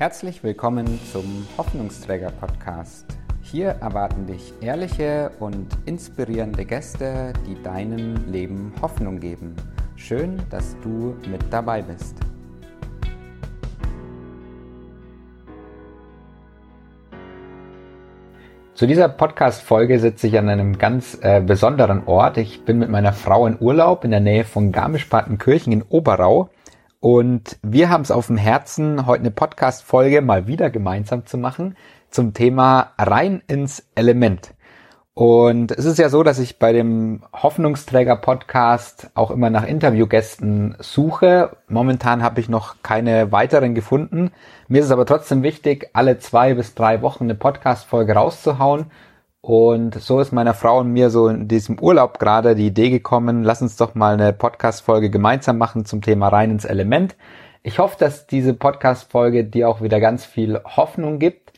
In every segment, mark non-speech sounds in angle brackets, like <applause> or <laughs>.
Herzlich willkommen zum Hoffnungsträger Podcast. Hier erwarten dich ehrliche und inspirierende Gäste, die deinem Leben Hoffnung geben. Schön, dass du mit dabei bist. Zu dieser Podcast-Folge sitze ich an einem ganz äh, besonderen Ort. Ich bin mit meiner Frau in Urlaub in der Nähe von Garmisch-Partenkirchen in Oberau. Und wir haben es auf dem Herzen, heute eine Podcast-Folge mal wieder gemeinsam zu machen zum Thema rein ins Element. Und es ist ja so, dass ich bei dem Hoffnungsträger Podcast auch immer nach Interviewgästen suche. Momentan habe ich noch keine weiteren gefunden. Mir ist es aber trotzdem wichtig, alle zwei bis drei Wochen eine Podcast-Folge rauszuhauen. Und so ist meiner Frau und mir so in diesem Urlaub gerade die Idee gekommen, lass uns doch mal eine Podcast-Folge gemeinsam machen zum Thema rein ins Element. Ich hoffe, dass diese Podcast-Folge dir auch wieder ganz viel Hoffnung gibt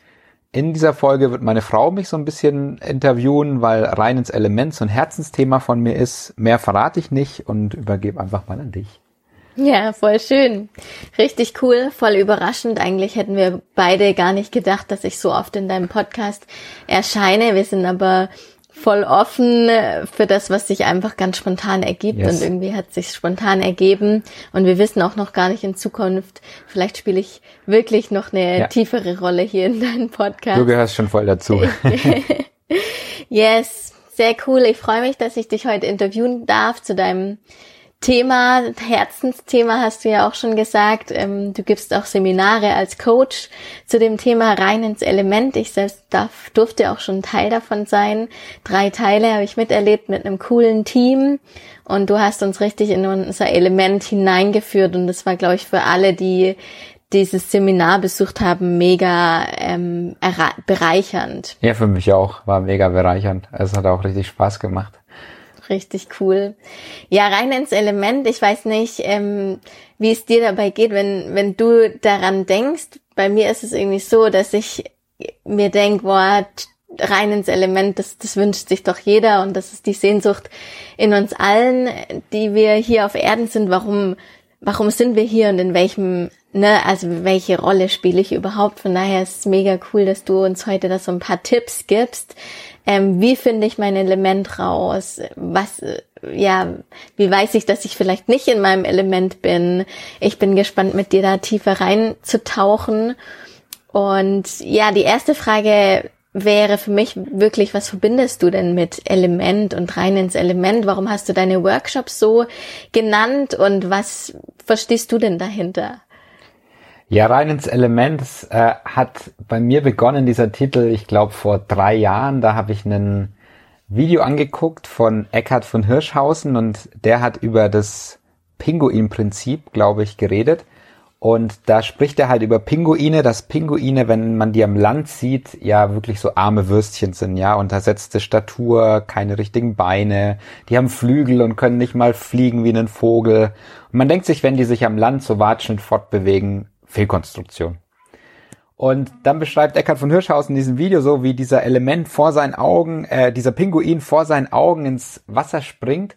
in dieser Folge wird meine Frau mich so ein bisschen interviewen, weil rein ins Element so ein Herzensthema von mir ist. Mehr verrate ich nicht und übergebe einfach mal an dich. Ja, voll schön. Richtig cool, voll überraschend. Eigentlich hätten wir beide gar nicht gedacht, dass ich so oft in deinem Podcast erscheine. Wir sind aber voll offen für das, was sich einfach ganz spontan ergibt yes. und irgendwie hat sich spontan ergeben und wir wissen auch noch gar nicht in Zukunft, vielleicht spiele ich wirklich noch eine ja. tiefere Rolle hier in deinem Podcast. Du gehörst schon voll dazu. <laughs> yes, sehr cool. Ich freue mich, dass ich dich heute interviewen darf zu deinem Thema, Herzensthema hast du ja auch schon gesagt. Ähm, du gibst auch Seminare als Coach zu dem Thema rein ins Element. Ich selbst darf, durfte auch schon Teil davon sein. Drei Teile habe ich miterlebt mit einem coolen Team. Und du hast uns richtig in unser Element hineingeführt. Und das war, glaube ich, für alle, die dieses Seminar besucht haben, mega ähm, bereichernd. Ja, für mich auch. War mega bereichernd. Es hat auch richtig Spaß gemacht. Richtig cool. Ja, rein ins Element. Ich weiß nicht, ähm, wie es dir dabei geht, wenn, wenn du daran denkst. Bei mir ist es irgendwie so, dass ich mir denke, boah, rein ins Element, das, das wünscht sich doch jeder und das ist die Sehnsucht in uns allen, die wir hier auf Erden sind. Warum, warum sind wir hier und in welchem, ne, also welche Rolle spiele ich überhaupt? Von daher ist es mega cool, dass du uns heute da so ein paar Tipps gibst, ähm, wie finde ich mein Element raus? Was, ja, wie weiß ich, dass ich vielleicht nicht in meinem Element bin? Ich bin gespannt, mit dir da tiefer reinzutauchen. Und ja, die erste Frage wäre für mich wirklich, was verbindest du denn mit Element und rein ins Element? Warum hast du deine Workshops so genannt und was verstehst du denn dahinter? Ja, rein ins Element äh, hat bei mir begonnen, dieser Titel, ich glaube vor drei Jahren. Da habe ich ein Video angeguckt von Eckhard von Hirschhausen und der hat über das Pinguin-Prinzip, glaube ich, geredet. Und da spricht er halt über Pinguine, dass Pinguine, wenn man die am Land sieht, ja wirklich so arme Würstchen sind, ja, untersetzte Statur, keine richtigen Beine, die haben Flügel und können nicht mal fliegen wie ein Vogel. Und man denkt sich, wenn die sich am Land so watschend fortbewegen, Fehlkonstruktion. Und dann beschreibt Eckhard von Hirschhausen in diesem Video so, wie dieser Element vor seinen Augen, äh, dieser Pinguin vor seinen Augen ins Wasser springt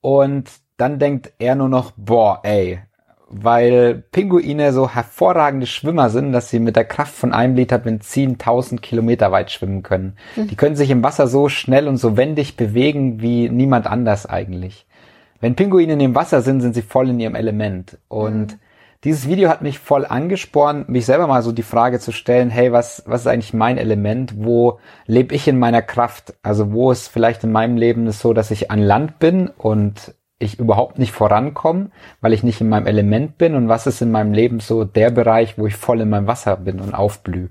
und dann denkt er nur noch, boah, ey, weil Pinguine so hervorragende Schwimmer sind, dass sie mit der Kraft von einem Liter Benzin 1000 Kilometer weit schwimmen können. Mhm. Die können sich im Wasser so schnell und so wendig bewegen wie niemand anders eigentlich. Wenn Pinguine im Wasser sind, sind sie voll in ihrem Element und mhm dieses Video hat mich voll angespornt, mich selber mal so die Frage zu stellen, hey, was, was ist eigentlich mein Element? Wo lebe ich in meiner Kraft? Also wo ist vielleicht in meinem Leben so, dass ich an Land bin und ich überhaupt nicht vorankomme, weil ich nicht in meinem Element bin? Und was ist in meinem Leben so der Bereich, wo ich voll in meinem Wasser bin und aufblühe?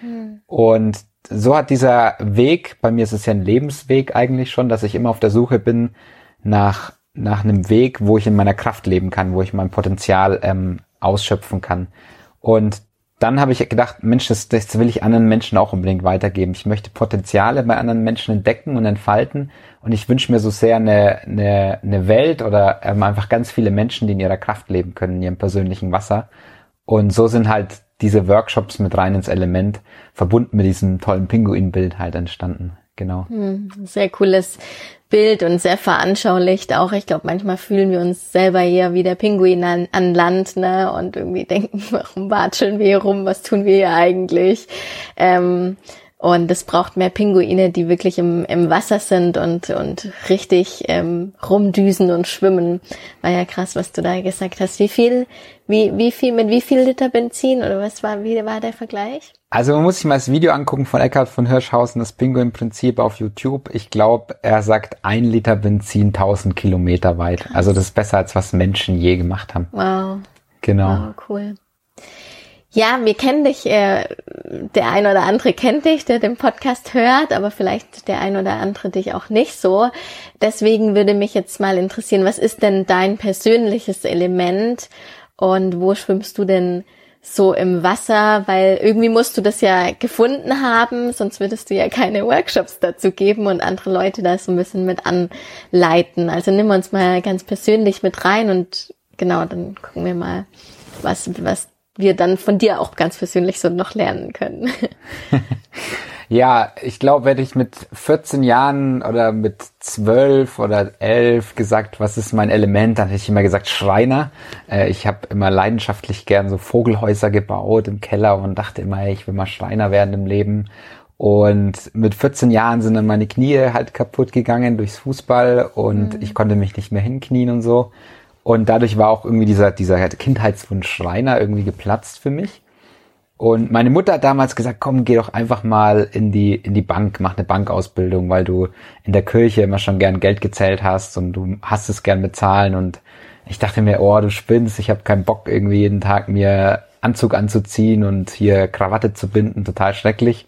Hm. Und so hat dieser Weg, bei mir ist es ja ein Lebensweg eigentlich schon, dass ich immer auf der Suche bin nach nach einem Weg, wo ich in meiner Kraft leben kann, wo ich mein Potenzial ähm, ausschöpfen kann. Und dann habe ich gedacht, Mensch, das, das will ich anderen Menschen auch unbedingt weitergeben. Ich möchte Potenziale bei anderen Menschen entdecken und entfalten. Und ich wünsche mir so sehr eine, eine, eine Welt oder ähm, einfach ganz viele Menschen, die in ihrer Kraft leben können, in ihrem persönlichen Wasser. Und so sind halt diese Workshops mit rein ins Element verbunden mit diesem tollen Pinguin-Bild halt entstanden. Genau. Hm, sehr cooles Bild und sehr veranschaulicht auch. Ich glaube, manchmal fühlen wir uns selber eher wie der Pinguin an, an Land, ne? Und irgendwie <laughs> denken, warum watscheln wir hier rum? Was tun wir hier eigentlich? Ähm, und es braucht mehr Pinguine, die wirklich im, im Wasser sind und, und richtig ähm, rumdüsen und schwimmen. War ja krass, was du da gesagt hast. Wie viel, wie, wie viel, mit wie viel Liter Benzin oder was war, wie war der Vergleich? Also man muss sich mal das Video angucken von Eckhard von Hirschhausen, das Pinguin-Prinzip auf YouTube. Ich glaube, er sagt ein Liter Benzin 1000 Kilometer weit. Krass. Also das ist besser, als was Menschen je gemacht haben. Wow. Genau. Wow, cool. Ja, wir kennen dich, äh, der ein oder andere kennt dich, der den Podcast hört, aber vielleicht der ein oder andere dich auch nicht so. Deswegen würde mich jetzt mal interessieren, was ist denn dein persönliches Element und wo schwimmst du denn so im Wasser? Weil irgendwie musst du das ja gefunden haben, sonst würdest du ja keine Workshops dazu geben und andere Leute da so ein bisschen mit anleiten. Also nimm uns mal ganz persönlich mit rein und genau, dann gucken wir mal, was, was wir dann von dir auch ganz persönlich so noch lernen können. <laughs> ja, ich glaube, hätte ich mit 14 Jahren oder mit 12 oder 11 gesagt, was ist mein Element, dann hätte ich immer gesagt Schreiner. Äh, ich habe immer leidenschaftlich gern so Vogelhäuser gebaut im Keller und dachte immer, hey, ich will mal Schreiner werden im Leben. Und mit 14 Jahren sind dann meine Knie halt kaputt gegangen durchs Fußball und mhm. ich konnte mich nicht mehr hinknien und so. Und dadurch war auch irgendwie dieser, dieser Kindheitswunsch Schreiner irgendwie geplatzt für mich. Und meine Mutter hat damals gesagt, komm, geh doch einfach mal in die, in die Bank, mach eine Bankausbildung, weil du in der Kirche immer schon gern Geld gezählt hast und du hast es gern bezahlen. Und ich dachte mir, oh, du spinnst, ich habe keinen Bock, irgendwie jeden Tag mir Anzug anzuziehen und hier Krawatte zu binden, total schrecklich.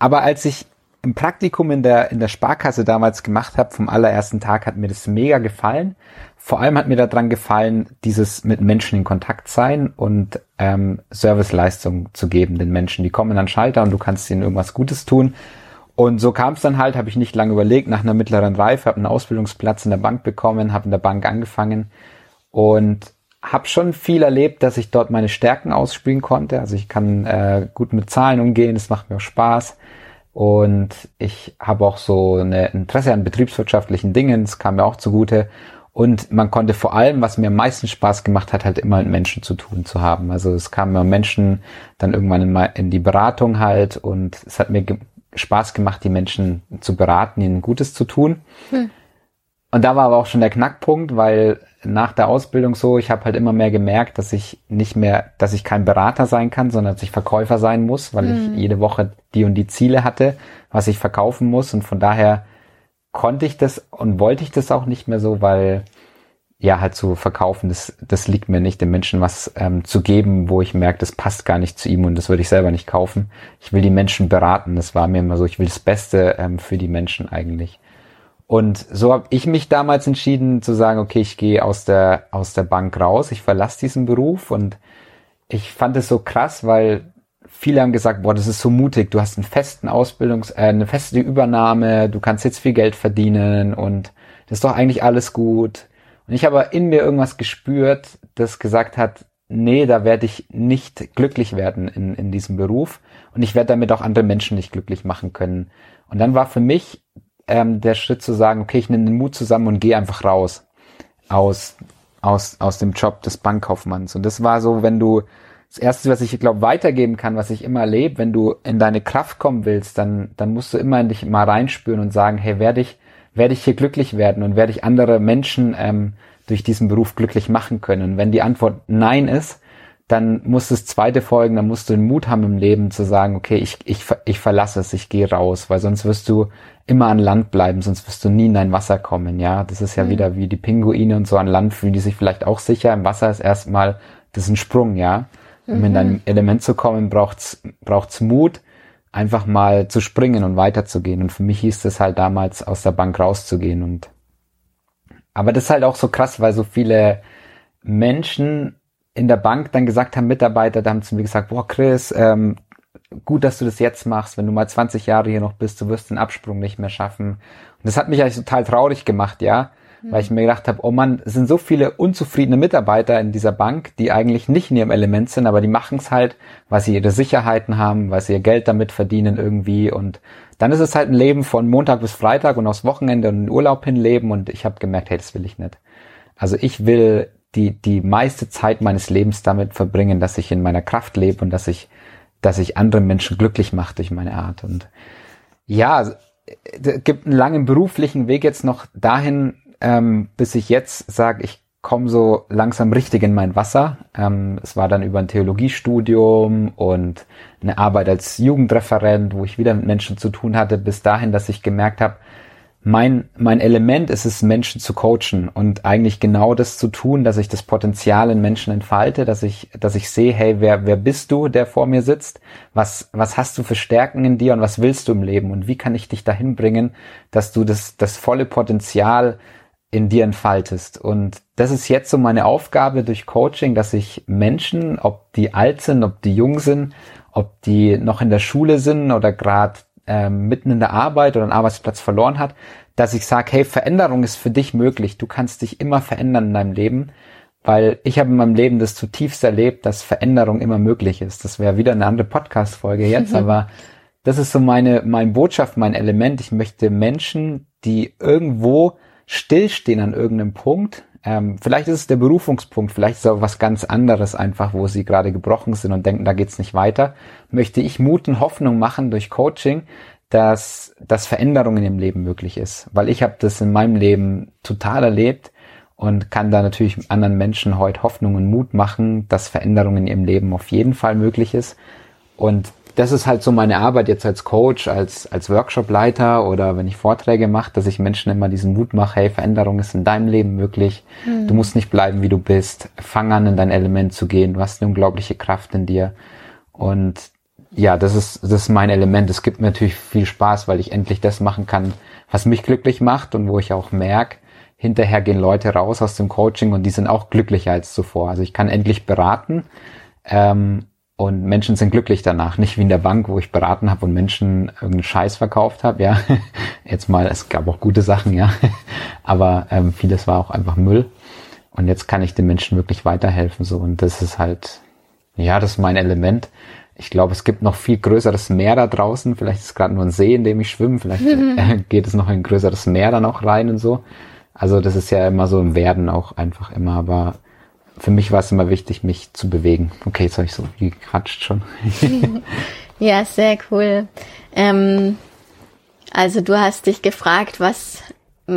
Aber als ich im Praktikum in der, in der Sparkasse damals gemacht habe, vom allerersten Tag, hat mir das mega gefallen. Vor allem hat mir daran gefallen, dieses mit Menschen in Kontakt sein und ähm, Serviceleistung zu geben den Menschen. Die kommen an Schalter und du kannst ihnen irgendwas Gutes tun. Und so kam es dann halt, habe ich nicht lange überlegt, nach einer mittleren Reife, habe einen Ausbildungsplatz in der Bank bekommen, habe in der Bank angefangen und habe schon viel erlebt, dass ich dort meine Stärken ausspielen konnte. Also ich kann äh, gut mit Zahlen umgehen, es macht mir auch Spaß. Und ich habe auch so eine Interesse an betriebswirtschaftlichen Dingen, das kam mir auch zugute. Und man konnte vor allem, was mir am meisten Spaß gemacht hat, halt immer mit Menschen zu tun zu haben. Also es kamen immer Menschen dann irgendwann in, in die Beratung halt und es hat mir ge Spaß gemacht, die Menschen zu beraten, ihnen Gutes zu tun. Hm. Und da war aber auch schon der Knackpunkt, weil nach der Ausbildung so, ich habe halt immer mehr gemerkt, dass ich nicht mehr, dass ich kein Berater sein kann, sondern dass ich Verkäufer sein muss, weil hm. ich jede Woche die und die Ziele hatte, was ich verkaufen muss. Und von daher konnte ich das und wollte ich das auch nicht mehr so, weil ja halt zu verkaufen, das, das liegt mir nicht, dem Menschen was ähm, zu geben, wo ich merke, das passt gar nicht zu ihm und das würde ich selber nicht kaufen. Ich will die Menschen beraten, das war mir immer so, ich will das Beste ähm, für die Menschen eigentlich. Und so habe ich mich damals entschieden zu sagen, okay, ich gehe aus der, aus der Bank raus, ich verlasse diesen Beruf und ich fand es so krass, weil viele haben gesagt, boah, das ist so mutig, du hast einen festen Ausbildungs-, äh, eine feste Übernahme, du kannst jetzt viel Geld verdienen und das ist doch eigentlich alles gut. Und ich habe in mir irgendwas gespürt, das gesagt hat, nee, da werde ich nicht glücklich werden in, in diesem Beruf und ich werde damit auch andere Menschen nicht glücklich machen können. Und dann war für mich ähm, der Schritt zu sagen, okay, ich nehme den Mut zusammen und gehe einfach raus aus, aus, aus dem Job des Bankkaufmanns. Und das war so, wenn du das Erste, was ich glaube weitergeben kann, was ich immer erlebe, wenn du in deine Kraft kommen willst, dann, dann musst du immer in dich mal reinspüren und sagen, hey, werde ich, werde ich hier glücklich werden und werde ich andere Menschen ähm, durch diesen Beruf glücklich machen können? Und wenn die Antwort Nein ist, dann muss das zweite folgen, dann musst du den Mut haben im Leben zu sagen, okay, ich, ich, ich verlasse es, ich gehe raus, weil sonst wirst du immer an Land bleiben, sonst wirst du nie in dein Wasser kommen, ja. Das ist ja mhm. wieder wie die Pinguine und so an Land fühlen die sich vielleicht auch sicher. Im Wasser ist erstmal, das ist ein Sprung, ja. Um mhm. in dein Element zu kommen, braucht's, braucht's Mut, einfach mal zu springen und weiterzugehen. Und für mich hieß es halt damals, aus der Bank rauszugehen und, aber das ist halt auch so krass, weil so viele Menschen in der Bank dann gesagt haben, Mitarbeiter, da haben zu mir gesagt, boah, Chris, ähm, gut, dass du das jetzt machst. Wenn du mal 20 Jahre hier noch bist, du wirst den Absprung nicht mehr schaffen. Und das hat mich eigentlich total traurig gemacht, ja. mhm. weil ich mir gedacht habe, oh man, es sind so viele unzufriedene Mitarbeiter in dieser Bank, die eigentlich nicht in ihrem Element sind, aber die machen es halt, weil sie ihre Sicherheiten haben, weil sie ihr Geld damit verdienen irgendwie und dann ist es halt ein Leben von Montag bis Freitag und aufs Wochenende und in Urlaub hinleben und ich habe gemerkt, hey, das will ich nicht. Also ich will die, die meiste Zeit meines Lebens damit verbringen, dass ich in meiner Kraft lebe und dass ich, dass ich andere Menschen glücklich mache durch meine Art. Und ja, es gibt einen langen beruflichen Weg jetzt noch dahin, ähm, bis ich jetzt sage, ich komme so langsam richtig in mein Wasser. Ähm, es war dann über ein Theologiestudium und eine Arbeit als Jugendreferent, wo ich wieder mit Menschen zu tun hatte, bis dahin, dass ich gemerkt habe, mein, mein Element ist es, Menschen zu coachen und eigentlich genau das zu tun, dass ich das Potenzial in Menschen entfalte, dass ich, dass ich sehe, hey, wer, wer bist du, der vor mir sitzt? Was, was hast du für Stärken in dir und was willst du im Leben? Und wie kann ich dich dahin bringen, dass du das, das volle Potenzial in dir entfaltest? Und das ist jetzt so meine Aufgabe durch Coaching, dass ich Menschen, ob die alt sind, ob die jung sind, ob die noch in der Schule sind oder gerade ähm, mitten in der Arbeit oder einen Arbeitsplatz verloren hat, dass ich sage, hey, Veränderung ist für dich möglich. Du kannst dich immer verändern in deinem Leben, weil ich habe in meinem Leben das zutiefst erlebt, dass Veränderung immer möglich ist. Das wäre wieder eine andere Podcast-Folge jetzt, mhm. aber das ist so meine, meine Botschaft, mein Element. Ich möchte Menschen, die irgendwo stillstehen an irgendeinem Punkt, ähm, vielleicht ist es der Berufungspunkt, vielleicht ist es auch was ganz anderes einfach, wo sie gerade gebrochen sind und denken, da geht's nicht weiter. Möchte ich Mut und Hoffnung machen durch Coaching, dass, dass Veränderung in ihrem Leben möglich ist. Weil ich habe das in meinem Leben total erlebt und kann da natürlich anderen Menschen heute Hoffnung und Mut machen, dass Veränderung in ihrem Leben auf jeden Fall möglich ist. Und das ist halt so meine Arbeit jetzt als Coach, als, als Workshopleiter oder wenn ich Vorträge mache, dass ich Menschen immer diesen Mut mache, hey, Veränderung ist in deinem Leben möglich. Mhm. Du musst nicht bleiben, wie du bist. Fang an, in dein Element zu gehen. Du hast eine unglaubliche Kraft in dir. Und ja, das ist, das ist mein Element. Es gibt mir natürlich viel Spaß, weil ich endlich das machen kann, was mich glücklich macht und wo ich auch merke, hinterher gehen Leute raus aus dem Coaching und die sind auch glücklicher als zuvor. Also ich kann endlich beraten. Ähm, und Menschen sind glücklich danach, nicht wie in der Bank, wo ich beraten habe und Menschen irgendeinen Scheiß verkauft habe. Ja, <laughs> jetzt mal, es gab auch gute Sachen, ja, <laughs> aber ähm, vieles war auch einfach Müll. Und jetzt kann ich den Menschen wirklich weiterhelfen so und das ist halt, ja, das ist mein Element. Ich glaube, es gibt noch viel größeres Meer da draußen. Vielleicht ist es gerade nur ein See, in dem ich schwimme. Vielleicht <laughs> äh, geht es noch in ein größeres Meer dann auch rein und so. Also das ist ja immer so im Werden auch einfach immer. Aber für mich war es immer wichtig, mich zu bewegen. Okay, jetzt habe ich so gequatscht schon. <laughs> ja, sehr cool. Ähm, also du hast dich gefragt, was,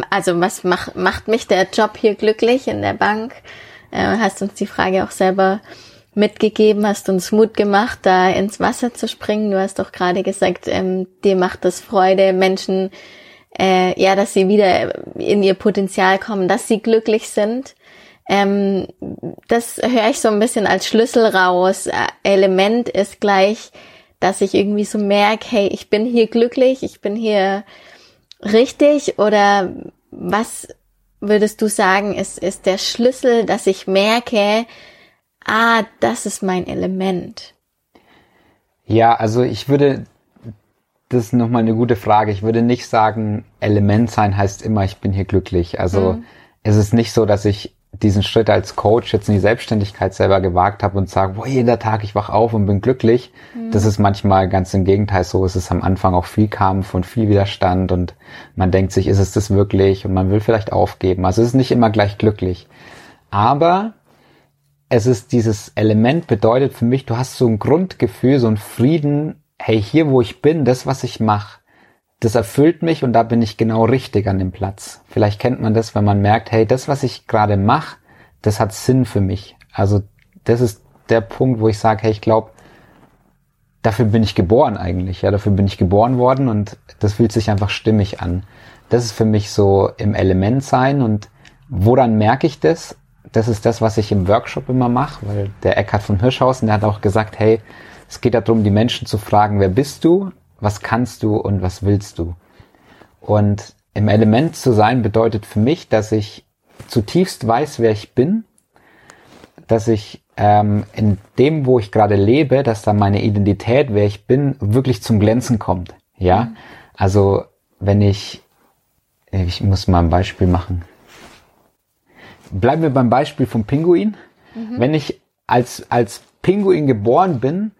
also was macht, macht mich der Job hier glücklich in der Bank? Äh, hast uns die Frage auch selber mitgegeben, hast uns Mut gemacht, da ins Wasser zu springen. Du hast doch gerade gesagt, ähm, dir macht das Freude, Menschen, äh, ja, dass sie wieder in ihr Potenzial kommen, dass sie glücklich sind. Ähm, das höre ich so ein bisschen als Schlüssel raus. Äh, Element ist gleich, dass ich irgendwie so merke, hey, ich bin hier glücklich, ich bin hier richtig oder was würdest du sagen, ist, ist der Schlüssel, dass ich merke, ah, das ist mein Element? Ja, also ich würde, das ist nochmal eine gute Frage. Ich würde nicht sagen, Element sein heißt immer, ich bin hier glücklich. Also mhm. es ist nicht so, dass ich diesen Schritt als Coach jetzt in die Selbstständigkeit selber gewagt habe und sage, boah, jeder Tag ich wach auf und bin glücklich. Mhm. Das ist manchmal ganz im Gegenteil so. Es ist am Anfang auch viel Kampf und viel Widerstand und man denkt sich, ist es das wirklich? Und man will vielleicht aufgeben. Also es ist nicht immer gleich glücklich. Aber es ist dieses Element bedeutet für mich, du hast so ein Grundgefühl, so ein Frieden, hey, hier wo ich bin, das was ich mache, das erfüllt mich und da bin ich genau richtig an dem Platz. Vielleicht kennt man das, wenn man merkt, hey, das, was ich gerade mache, das hat Sinn für mich. Also das ist der Punkt, wo ich sage, hey, ich glaube, dafür bin ich geboren eigentlich. Ja, dafür bin ich geboren worden und das fühlt sich einfach stimmig an. Das ist für mich so im Element sein und woran merke ich das? Das ist das, was ich im Workshop immer mache, weil der Eckhard von Hirschhausen, der hat auch gesagt, hey, es geht darum, die Menschen zu fragen, wer bist du? Was kannst du und was willst du. Und im Element zu sein bedeutet für mich, dass ich zutiefst weiß, wer ich bin, dass ich ähm, in dem, wo ich gerade lebe, dass da meine Identität, wer ich bin, wirklich zum Glänzen kommt. Ja, mhm. also wenn ich, ich muss mal ein Beispiel machen. bleiben wir beim Beispiel vom Pinguin. Mhm. Wenn ich als, als Pinguin geboren bin,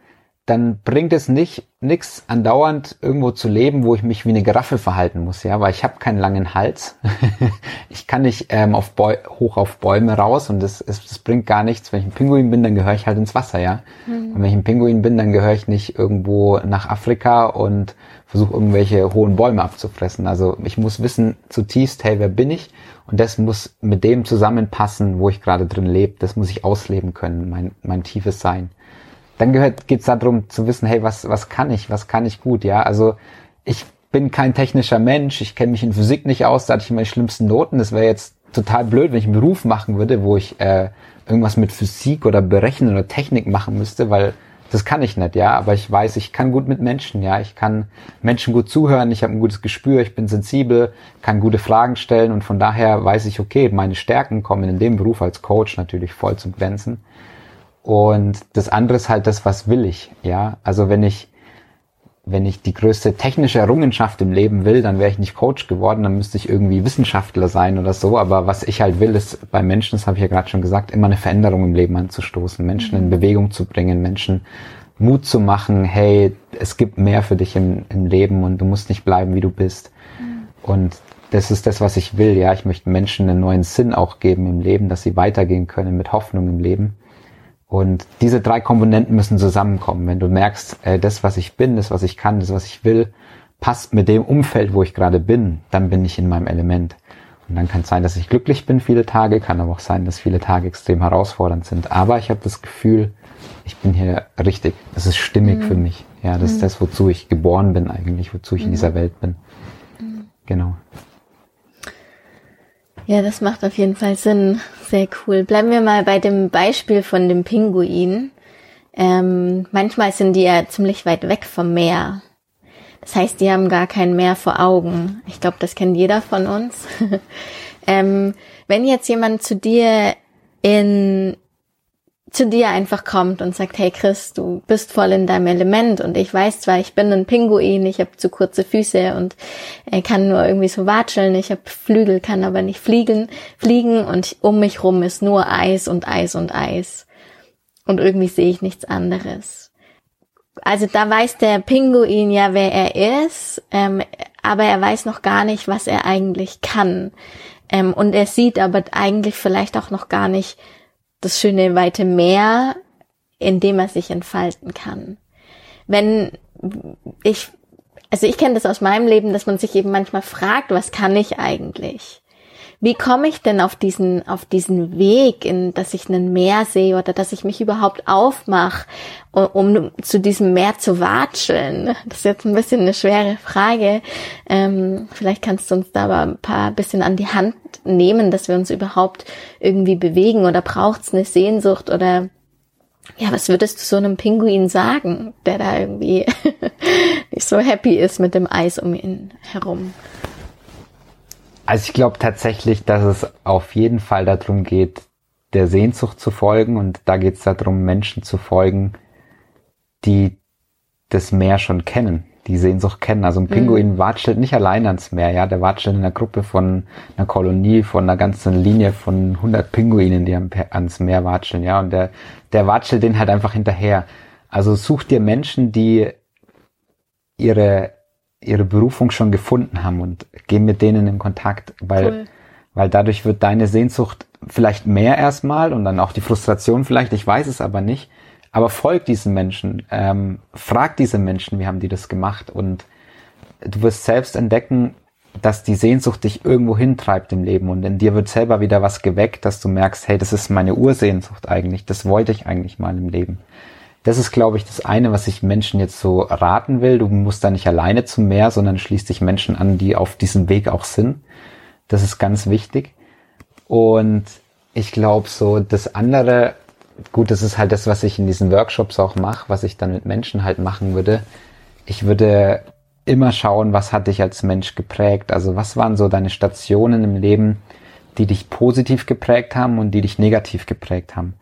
dann bringt es nicht nix andauernd irgendwo zu leben, wo ich mich wie eine Giraffe verhalten muss, ja, weil ich habe keinen langen Hals. <laughs> ich kann nicht ähm, auf Bäu hoch auf Bäume raus und das, das, das bringt gar nichts. Wenn ich ein Pinguin bin, dann gehöre ich halt ins Wasser, ja. Mhm. Und wenn ich ein Pinguin bin, dann gehöre ich nicht irgendwo nach Afrika und versuche irgendwelche hohen Bäume abzufressen. Also ich muss wissen zutiefst, hey, wer bin ich? Und das muss mit dem zusammenpassen, wo ich gerade drin lebe. Das muss ich ausleben können, mein, mein tiefes Sein dann gehört, geht's darum zu wissen, hey, was, was kann ich, was kann ich gut, ja. Also ich bin kein technischer Mensch, ich kenne mich in Physik nicht aus, da hatte ich die schlimmsten Noten. Das wäre jetzt total blöd, wenn ich einen Beruf machen würde, wo ich äh, irgendwas mit Physik oder Berechnen oder Technik machen müsste, weil das kann ich nicht, ja. Aber ich weiß, ich kann gut mit Menschen, ja. Ich kann Menschen gut zuhören, ich habe ein gutes Gespür, ich bin sensibel, kann gute Fragen stellen und von daher weiß ich, okay, meine Stärken kommen in dem Beruf als Coach natürlich voll zum Glänzen. Und das andere ist halt das, was will ich, ja. Also wenn ich, wenn ich die größte technische Errungenschaft im Leben will, dann wäre ich nicht Coach geworden, dann müsste ich irgendwie Wissenschaftler sein oder so. Aber was ich halt will, ist bei Menschen, das habe ich ja gerade schon gesagt, immer eine Veränderung im Leben anzustoßen, Menschen in mhm. Bewegung zu bringen, Menschen Mut zu machen, hey, es gibt mehr für dich im, im Leben und du musst nicht bleiben, wie du bist. Mhm. Und das ist das, was ich will, ja. Ich möchte Menschen einen neuen Sinn auch geben im Leben, dass sie weitergehen können mit Hoffnung im Leben. Und diese drei Komponenten müssen zusammenkommen. Wenn du merkst, äh, das, was ich bin, das, was ich kann, das, was ich will, passt mit dem Umfeld, wo ich gerade bin, dann bin ich in meinem Element. Und dann kann es sein, dass ich glücklich bin viele Tage, kann aber auch sein, dass viele Tage extrem herausfordernd sind. Aber ich habe das Gefühl, ich bin hier richtig. Es ist stimmig mhm. für mich. Ja, das mhm. ist das, wozu ich geboren bin eigentlich, wozu ich mhm. in dieser Welt bin. Mhm. Genau. Ja, das macht auf jeden Fall Sinn. Sehr cool. Bleiben wir mal bei dem Beispiel von dem Pinguin. Ähm, manchmal sind die ja ziemlich weit weg vom Meer. Das heißt, die haben gar kein Meer vor Augen. Ich glaube, das kennt jeder von uns. <laughs> ähm, wenn jetzt jemand zu dir in zu dir einfach kommt und sagt, hey Chris, du bist voll in deinem Element und ich weiß zwar, ich bin ein Pinguin, ich habe zu kurze Füße und äh, kann nur irgendwie so watscheln, ich habe Flügel, kann aber nicht fliegen, fliegen und um mich rum ist nur Eis und Eis und Eis. Und irgendwie sehe ich nichts anderes. Also da weiß der Pinguin ja, wer er ist, ähm, aber er weiß noch gar nicht, was er eigentlich kann. Ähm, und er sieht aber eigentlich vielleicht auch noch gar nicht, das schöne weite Meer, in dem er sich entfalten kann. Wenn ich, also ich kenne das aus meinem Leben, dass man sich eben manchmal fragt, was kann ich eigentlich? Wie komme ich denn auf diesen, auf diesen Weg, in, dass ich ein Meer sehe oder dass ich mich überhaupt aufmache, um, um zu diesem Meer zu watscheln? Das ist jetzt ein bisschen eine schwere Frage. Ähm, vielleicht kannst du uns da aber ein paar bisschen an die Hand nehmen, dass wir uns überhaupt irgendwie bewegen oder braucht es eine Sehnsucht oder ja, was würdest du so einem Pinguin sagen, der da irgendwie <laughs> nicht so happy ist mit dem Eis um ihn herum? Also ich glaube tatsächlich, dass es auf jeden Fall darum geht, der Sehnsucht zu folgen und da geht es darum, Menschen zu folgen, die das Meer schon kennen, die Sehnsucht kennen. Also ein mhm. Pinguin mhm. watschelt nicht allein ans Meer, ja, der watschelt in einer Gruppe von einer Kolonie, von einer ganzen Linie von 100 Pinguinen, die ans Meer watscheln, ja, und der, der watschelt den halt einfach hinterher. Also such dir Menschen, die ihre ihre Berufung schon gefunden haben und geh mit denen in Kontakt, weil, cool. weil dadurch wird deine Sehnsucht vielleicht mehr erstmal und dann auch die Frustration vielleicht, ich weiß es aber nicht, aber folg diesen Menschen, ähm, frag diese Menschen, wie haben die das gemacht und du wirst selbst entdecken, dass die Sehnsucht dich irgendwo hintreibt im Leben und in dir wird selber wieder was geweckt, dass du merkst, hey, das ist meine Ursehnsucht eigentlich, das wollte ich eigentlich mal im Leben. Das ist, glaube ich, das eine, was ich Menschen jetzt so raten will. Du musst da nicht alleine zum Meer, sondern schließt dich Menschen an, die auf diesem Weg auch sind. Das ist ganz wichtig. Und ich glaube so, das andere, gut, das ist halt das, was ich in diesen Workshops auch mache, was ich dann mit Menschen halt machen würde. Ich würde immer schauen, was hat dich als Mensch geprägt? Also was waren so deine Stationen im Leben, die dich positiv geprägt haben und die dich negativ geprägt haben?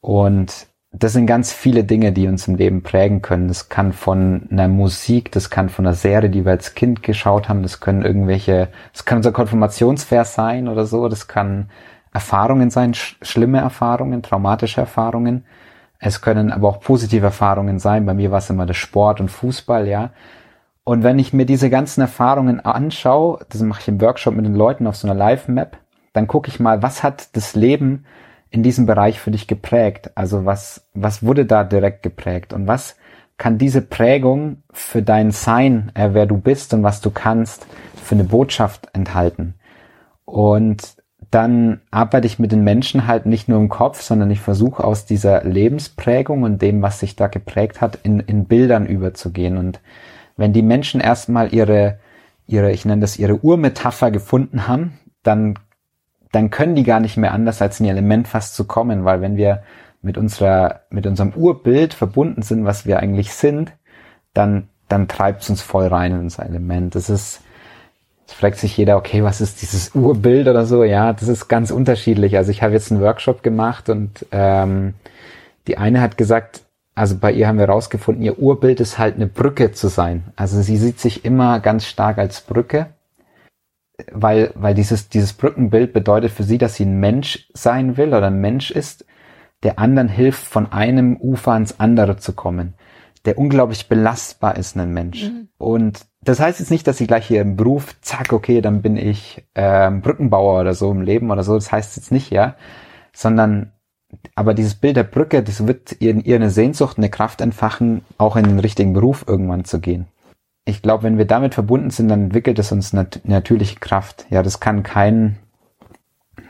Und das sind ganz viele Dinge, die uns im Leben prägen können. Das kann von einer Musik, das kann von einer Serie, die wir als Kind geschaut haben, das können irgendwelche, das kann unser Konfirmationsvers sein oder so, das kann Erfahrungen sein, sch schlimme Erfahrungen, traumatische Erfahrungen. Es können aber auch positive Erfahrungen sein. Bei mir war es immer der Sport und Fußball, ja. Und wenn ich mir diese ganzen Erfahrungen anschaue, das mache ich im Workshop mit den Leuten auf so einer Live-Map, dann gucke ich mal, was hat das Leben in diesem Bereich für dich geprägt? Also was, was wurde da direkt geprägt? Und was kann diese Prägung für dein Sein, äh, wer du bist und was du kannst, für eine Botschaft enthalten? Und dann arbeite ich mit den Menschen halt nicht nur im Kopf, sondern ich versuche aus dieser Lebensprägung und dem, was sich da geprägt hat, in, in Bildern überzugehen. Und wenn die Menschen erstmal ihre, ihre, ich nenne das ihre Urmetapher gefunden haben, dann, dann können die gar nicht mehr anders, als in ihr Element fast zu kommen, weil wenn wir mit unserer, mit unserem Urbild verbunden sind, was wir eigentlich sind, dann, dann treibt es uns voll rein in unser Element. Das ist, es fragt sich jeder, okay, was ist dieses Urbild oder so? Ja, das ist ganz unterschiedlich. Also ich habe jetzt einen Workshop gemacht und ähm, die eine hat gesagt, also bei ihr haben wir rausgefunden, ihr Urbild ist halt eine Brücke zu sein. Also sie sieht sich immer ganz stark als Brücke, weil, weil dieses, dieses Brückenbild bedeutet für sie, dass sie ein Mensch sein will oder ein Mensch ist, der anderen hilft, von einem Ufer ans andere zu kommen, der unglaublich belastbar ist, ein Mensch. Mhm. Und das heißt jetzt nicht, dass sie gleich hier im Beruf, zack, okay, dann bin ich ähm, Brückenbauer oder so im Leben oder so. Das heißt jetzt nicht, ja, sondern aber dieses Bild der Brücke, das wird in ihr eine Sehnsucht, eine Kraft entfachen, auch in den richtigen Beruf irgendwann zu gehen. Ich glaube, wenn wir damit verbunden sind, dann entwickelt es uns nat natürliche Kraft. Ja, das kann kein,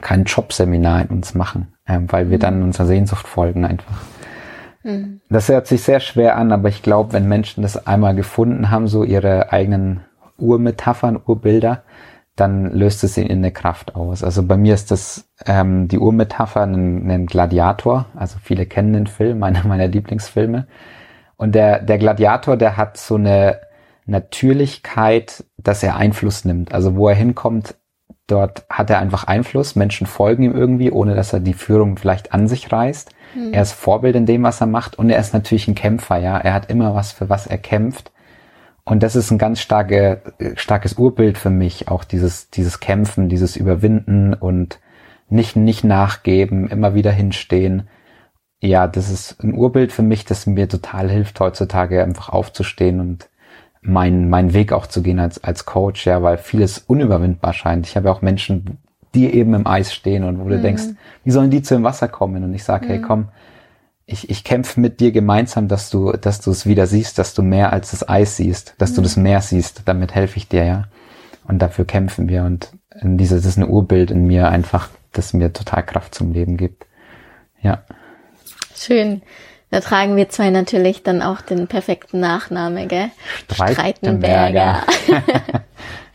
kein Jobseminar in uns machen, äh, weil wir mhm. dann unserer Sehnsucht folgen einfach. Mhm. Das hört sich sehr schwer an, aber ich glaube, wenn Menschen das einmal gefunden haben, so ihre eigenen Urmetaphern, Urbilder, dann löst es in eine Kraft aus. Also bei mir ist das ähm, die Urmetapher ein, ein Gladiator. Also viele kennen den Film, <laughs> einer meiner Lieblingsfilme. Und der, der Gladiator, der hat so eine Natürlichkeit, dass er Einfluss nimmt. Also wo er hinkommt, dort hat er einfach Einfluss. Menschen folgen ihm irgendwie, ohne dass er die Führung vielleicht an sich reißt. Mhm. Er ist Vorbild in dem, was er macht. Und er ist natürlich ein Kämpfer, ja. Er hat immer was, für was er kämpft. Und das ist ein ganz starke, starkes Urbild für mich, auch dieses, dieses Kämpfen, dieses Überwinden und nicht, nicht nachgeben, immer wieder hinstehen. Ja, das ist ein Urbild für mich, das mir total hilft, heutzutage einfach aufzustehen und meinen mein Weg auch zu gehen als, als Coach, ja, weil vieles unüberwindbar scheint. Ich habe ja auch Menschen, die eben im Eis stehen und wo du mhm. denkst, wie sollen die zu dem Wasser kommen? Und ich sage, mhm. hey, komm, ich, ich kämpfe mit dir gemeinsam, dass du, dass du es wieder siehst, dass du mehr als das Eis siehst, dass mhm. du das Meer siehst. Damit helfe ich dir, ja. Und dafür kämpfen wir. Und dieses das ist ein Urbild in mir einfach, das mir total Kraft zum Leben gibt. Ja. Schön. Da tragen wir zwei natürlich dann auch den perfekten Nachname, gell? Streitenberger. Streitenberger. <laughs>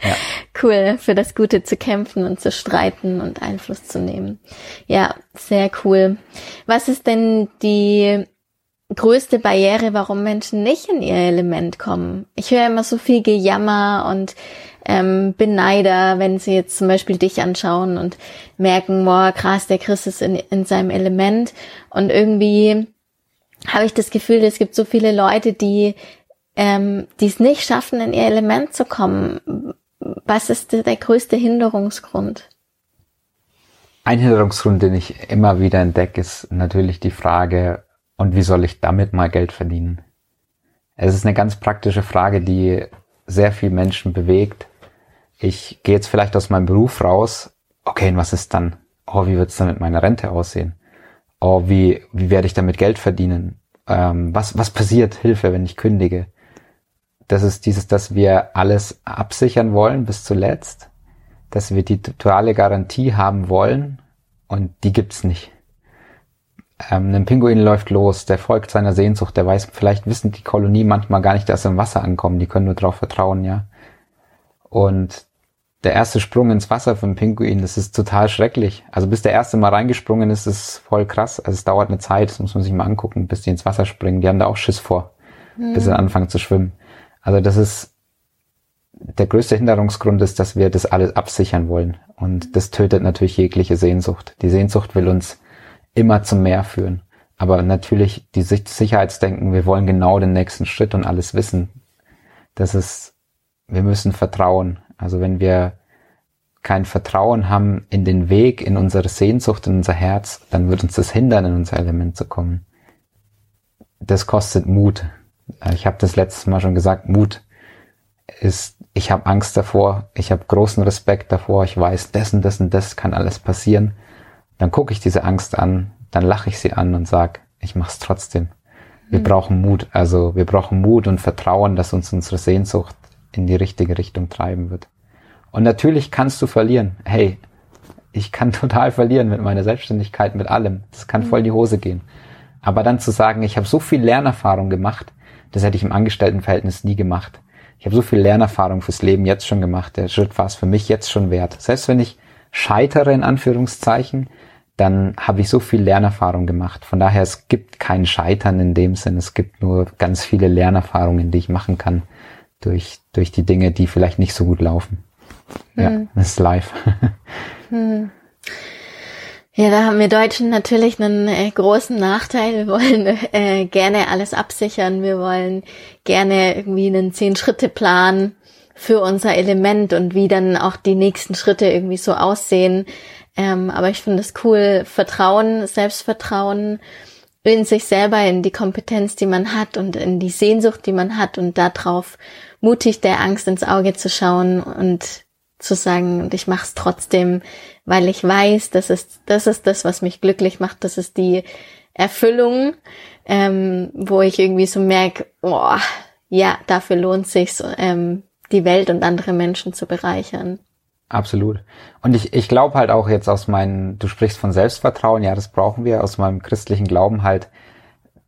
ja. Cool, für das Gute zu kämpfen und zu streiten und Einfluss zu nehmen. Ja, sehr cool. Was ist denn die größte Barriere, warum Menschen nicht in ihr Element kommen? Ich höre immer so viel Gejammer und ähm, Beneider, wenn sie jetzt zum Beispiel dich anschauen und merken, boah, krass, der Chris ist in, in seinem Element und irgendwie habe ich das Gefühl, es gibt so viele Leute, die ähm, die es nicht schaffen, in ihr Element zu kommen. Was ist der größte Hinderungsgrund? Ein Hinderungsgrund, den ich immer wieder entdecke, ist natürlich die Frage, und wie soll ich damit mal Geld verdienen? Es ist eine ganz praktische Frage, die sehr viel Menschen bewegt. Ich gehe jetzt vielleicht aus meinem Beruf raus. Okay, und was ist dann? Oh, wie wird es dann mit meiner Rente aussehen? Oh, wie, wie werde ich damit Geld verdienen? Ähm, was, was passiert? Hilfe, wenn ich kündige. Das ist dieses, dass wir alles absichern wollen bis zuletzt, dass wir die totale Garantie haben wollen und die gibt's nicht. Ähm, ein Pinguin läuft los, der folgt seiner Sehnsucht, der weiß, vielleicht wissen die Kolonie manchmal gar nicht, dass sie im Wasser ankommen, die können nur darauf vertrauen, ja. Und der erste Sprung ins Wasser von Pinguin, das ist total schrecklich. Also bis der erste mal reingesprungen ist, ist voll krass. Also es dauert eine Zeit, das muss man sich mal angucken, bis die ins Wasser springen. Die haben da auch Schiss vor, mhm. bis sie anfangen zu schwimmen. Also das ist der größte Hinderungsgrund ist, dass wir das alles absichern wollen. Und das tötet natürlich jegliche Sehnsucht. Die Sehnsucht will uns immer zum Meer führen. Aber natürlich die Sicherheitsdenken, wir wollen genau den nächsten Schritt und alles wissen. Das ist, wir müssen vertrauen. Also wenn wir kein Vertrauen haben in den Weg, in unsere Sehnsucht, in unser Herz, dann wird uns das hindern, in unser Element zu kommen. Das kostet Mut. Ich habe das letztes Mal schon gesagt, Mut ist, ich habe Angst davor, ich habe großen Respekt davor, ich weiß, das und das und das kann alles passieren. Dann gucke ich diese Angst an, dann lache ich sie an und sag, ich mache es trotzdem. Wir mhm. brauchen Mut, also wir brauchen Mut und Vertrauen, dass uns unsere Sehnsucht in die richtige Richtung treiben wird. Und natürlich kannst du verlieren. Hey, ich kann <laughs> total verlieren mit meiner Selbstständigkeit, mit allem. Das kann voll in die Hose gehen. Aber dann zu sagen, ich habe so viel Lernerfahrung gemacht, das hätte ich im Angestelltenverhältnis nie gemacht. Ich habe so viel Lernerfahrung fürs Leben jetzt schon gemacht. Der Schritt war es für mich jetzt schon wert. Selbst wenn ich scheitere in Anführungszeichen, dann habe ich so viel Lernerfahrung gemacht. Von daher, es gibt kein Scheitern in dem Sinn. Es gibt nur ganz viele Lernerfahrungen, die ich machen kann durch, durch die Dinge, die vielleicht nicht so gut laufen. Hm. Ja, das ist live. <laughs> Hm. Ja, da haben wir Deutschen natürlich einen äh, großen Nachteil. Wir wollen äh, gerne alles absichern. Wir wollen gerne irgendwie einen Zehn-Schritte-Plan für unser Element und wie dann auch die nächsten Schritte irgendwie so aussehen. Ähm, aber ich finde es cool, Vertrauen, Selbstvertrauen in sich selber, in die Kompetenz, die man hat und in die Sehnsucht, die man hat und darauf mutig der Angst ins Auge zu schauen und zu sagen, und ich mache es trotzdem, weil ich weiß, das ist, das ist das, was mich glücklich macht, das ist die Erfüllung, ähm, wo ich irgendwie so merke, oh, ja, dafür lohnt sich's, ähm, die Welt und andere Menschen zu bereichern. Absolut. Und ich, ich glaube halt auch jetzt aus meinen, du sprichst von Selbstvertrauen, ja, das brauchen wir, aus meinem christlichen Glauben halt,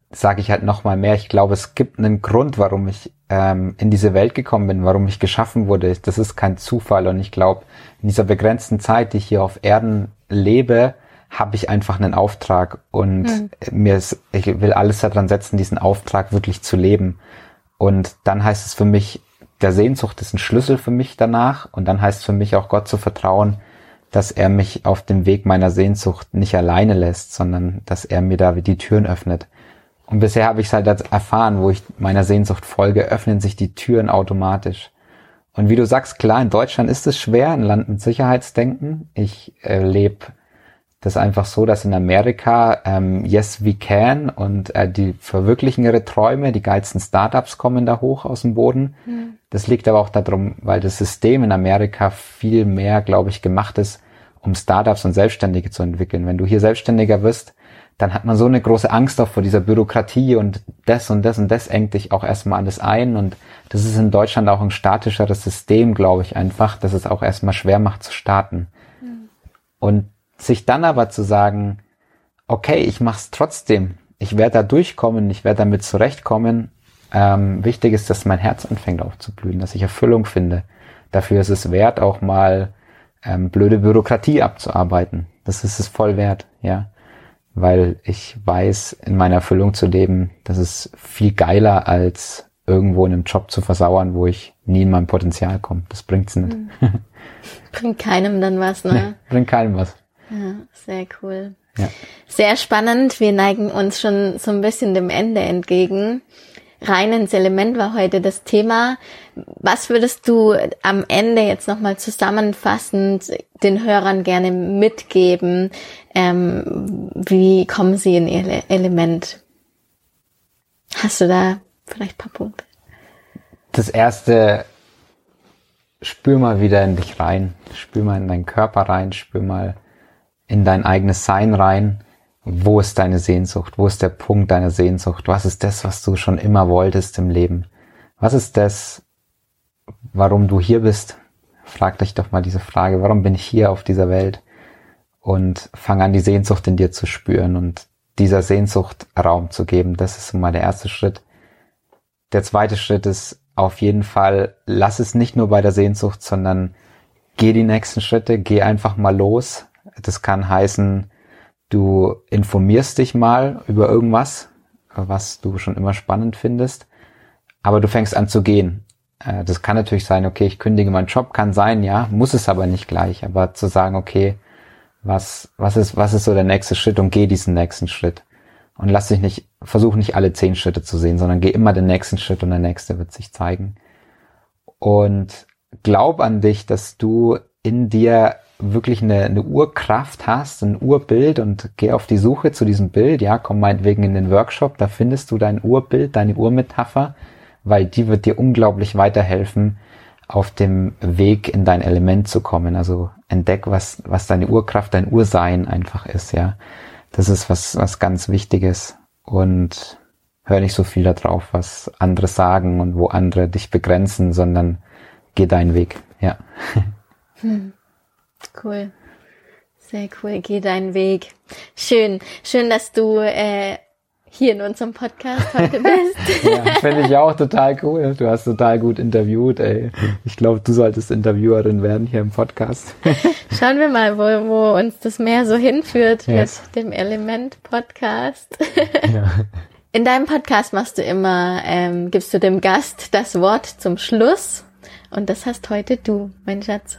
sage ich halt nochmal mehr, ich glaube, es gibt einen Grund, warum ich ähm, in diese Welt gekommen bin, warum ich geschaffen wurde. Das ist kein Zufall und ich glaube, in dieser begrenzten Zeit, die ich hier auf Erden lebe, habe ich einfach einen Auftrag und mhm. mir ist, ich will alles daran setzen, diesen Auftrag wirklich zu leben. Und dann heißt es für mich, der Sehnsucht ist ein Schlüssel für mich danach und dann heißt es für mich auch Gott zu vertrauen, dass er mich auf dem Weg meiner Sehnsucht nicht alleine lässt, sondern dass er mir da die Türen öffnet. Und bisher habe ich es halt erfahren, wo ich meiner Sehnsucht folge, öffnen sich die Türen automatisch. Und wie du sagst, klar, in Deutschland ist es schwer, ein Land mit Sicherheitsdenken. Ich erlebe äh, das einfach so, dass in Amerika ähm, Yes We Can und äh, die verwirklichen ihre Träume, die geilsten Startups kommen da hoch aus dem Boden. Mhm. Das liegt aber auch darum, weil das System in Amerika viel mehr, glaube ich, gemacht ist, um Startups und Selbstständige zu entwickeln. Wenn du hier Selbstständiger wirst, dann hat man so eine große Angst auch vor dieser Bürokratie und das und das und das engt dich auch erstmal alles ein und das ist in Deutschland auch ein statischeres System, glaube ich einfach, dass es auch erstmal schwer macht zu starten. Mhm. Und sich dann aber zu sagen, okay, ich mach's trotzdem, ich werde da durchkommen, ich werde damit zurechtkommen. Ähm, wichtig ist, dass mein Herz anfängt aufzublühen, dass ich Erfüllung finde. Dafür ist es wert, auch mal ähm, blöde Bürokratie abzuarbeiten. Das ist es voll wert, ja weil ich weiß, in meiner Erfüllung zu leben, das ist viel geiler als irgendwo in einem Job zu versauern, wo ich nie in mein Potenzial komme. Das bringt's nicht. Mhm. <laughs> Bringt keinem dann was, ne? Nee, bringt keinem was. Ja, sehr cool. Ja. Sehr spannend. Wir neigen uns schon so ein bisschen dem Ende entgegen rein ins Element war heute das Thema. Was würdest du am Ende jetzt nochmal zusammenfassend den Hörern gerne mitgeben? Ähm, wie kommen sie in ihr Element? Hast du da vielleicht ein paar Punkte? Das erste, spür mal wieder in dich rein, spür mal in deinen Körper rein, spür mal in dein eigenes Sein rein wo ist deine Sehnsucht? Wo ist der Punkt deiner Sehnsucht? Was ist das, was du schon immer wolltest im Leben? Was ist das, warum du hier bist? Frag dich doch mal diese Frage, warum bin ich hier auf dieser Welt? Und fang an, die Sehnsucht in dir zu spüren und dieser Sehnsucht Raum zu geben. Das ist mal der erste Schritt. Der zweite Schritt ist auf jeden Fall, lass es nicht nur bei der Sehnsucht, sondern geh die nächsten Schritte, geh einfach mal los. Das kann heißen, Du informierst dich mal über irgendwas, was du schon immer spannend findest, aber du fängst an zu gehen. Äh, das kann natürlich sein, okay, ich kündige meinen Job, kann sein, ja, muss es aber nicht gleich, aber zu sagen, okay, was, was ist, was ist so der nächste Schritt und geh diesen nächsten Schritt. Und lass dich nicht, versuch nicht alle zehn Schritte zu sehen, sondern geh immer den nächsten Schritt und der nächste wird sich zeigen. Und glaub an dich, dass du in dir wirklich eine, eine Urkraft hast, ein Urbild und geh auf die Suche zu diesem Bild, ja, komm meinetwegen in den Workshop, da findest du dein Urbild, deine Urmetapher, weil die wird dir unglaublich weiterhelfen, auf dem Weg in dein Element zu kommen. Also entdeck, was, was deine Urkraft, dein Ursein einfach ist, ja. Das ist was, was ganz Wichtiges. Und hör nicht so viel darauf, was andere sagen und wo andere dich begrenzen, sondern geh deinen Weg, ja. Hm. Cool. Sehr cool. Geh deinen Weg. Schön. Schön, dass du äh, hier in unserem Podcast heute <laughs> bist. ja, finde ich auch total cool. Du hast total gut interviewt, ey. Ich glaube, du solltest Interviewerin werden hier im Podcast. <laughs> Schauen wir mal, wo, wo uns das mehr so hinführt yes. mit dem Element-Podcast. ja. <laughs> In deinem Podcast machst du immer, ähm, gibst du dem Gast das Wort zum Schluss. Und das hast heute du, mein Schatz.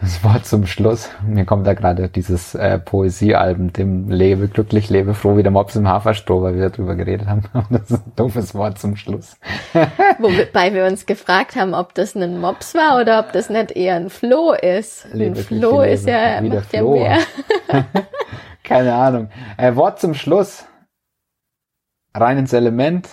Das Wort zum Schluss. Mir kommt da gerade dieses äh, Poesiealbum, dem Lebe glücklich, lebe froh wie der Mops im Haferstroh, weil wir darüber geredet haben. <laughs> Das ist ein doofes Wort zum Schluss. <laughs> Wobei wir uns gefragt haben, ob das ein Mops war oder ob das nicht eher ein Floh ist. Lebe, ein Floh lebe, ist ja, wie ja mehr. <laughs> Keine Ahnung. Äh, Wort zum Schluss. Rein ins Element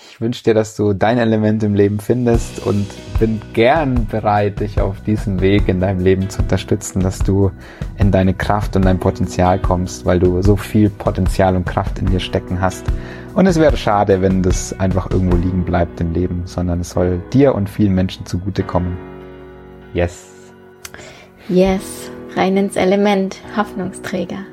ich wünsche dir, dass du dein Element im Leben findest und bin gern bereit, dich auf diesem Weg in deinem Leben zu unterstützen, dass du in deine Kraft und dein Potenzial kommst, weil du so viel Potenzial und Kraft in dir stecken hast. Und es wäre schade, wenn das einfach irgendwo liegen bleibt im Leben, sondern es soll dir und vielen Menschen zugutekommen. Yes. Yes, rein ins Element, Hoffnungsträger.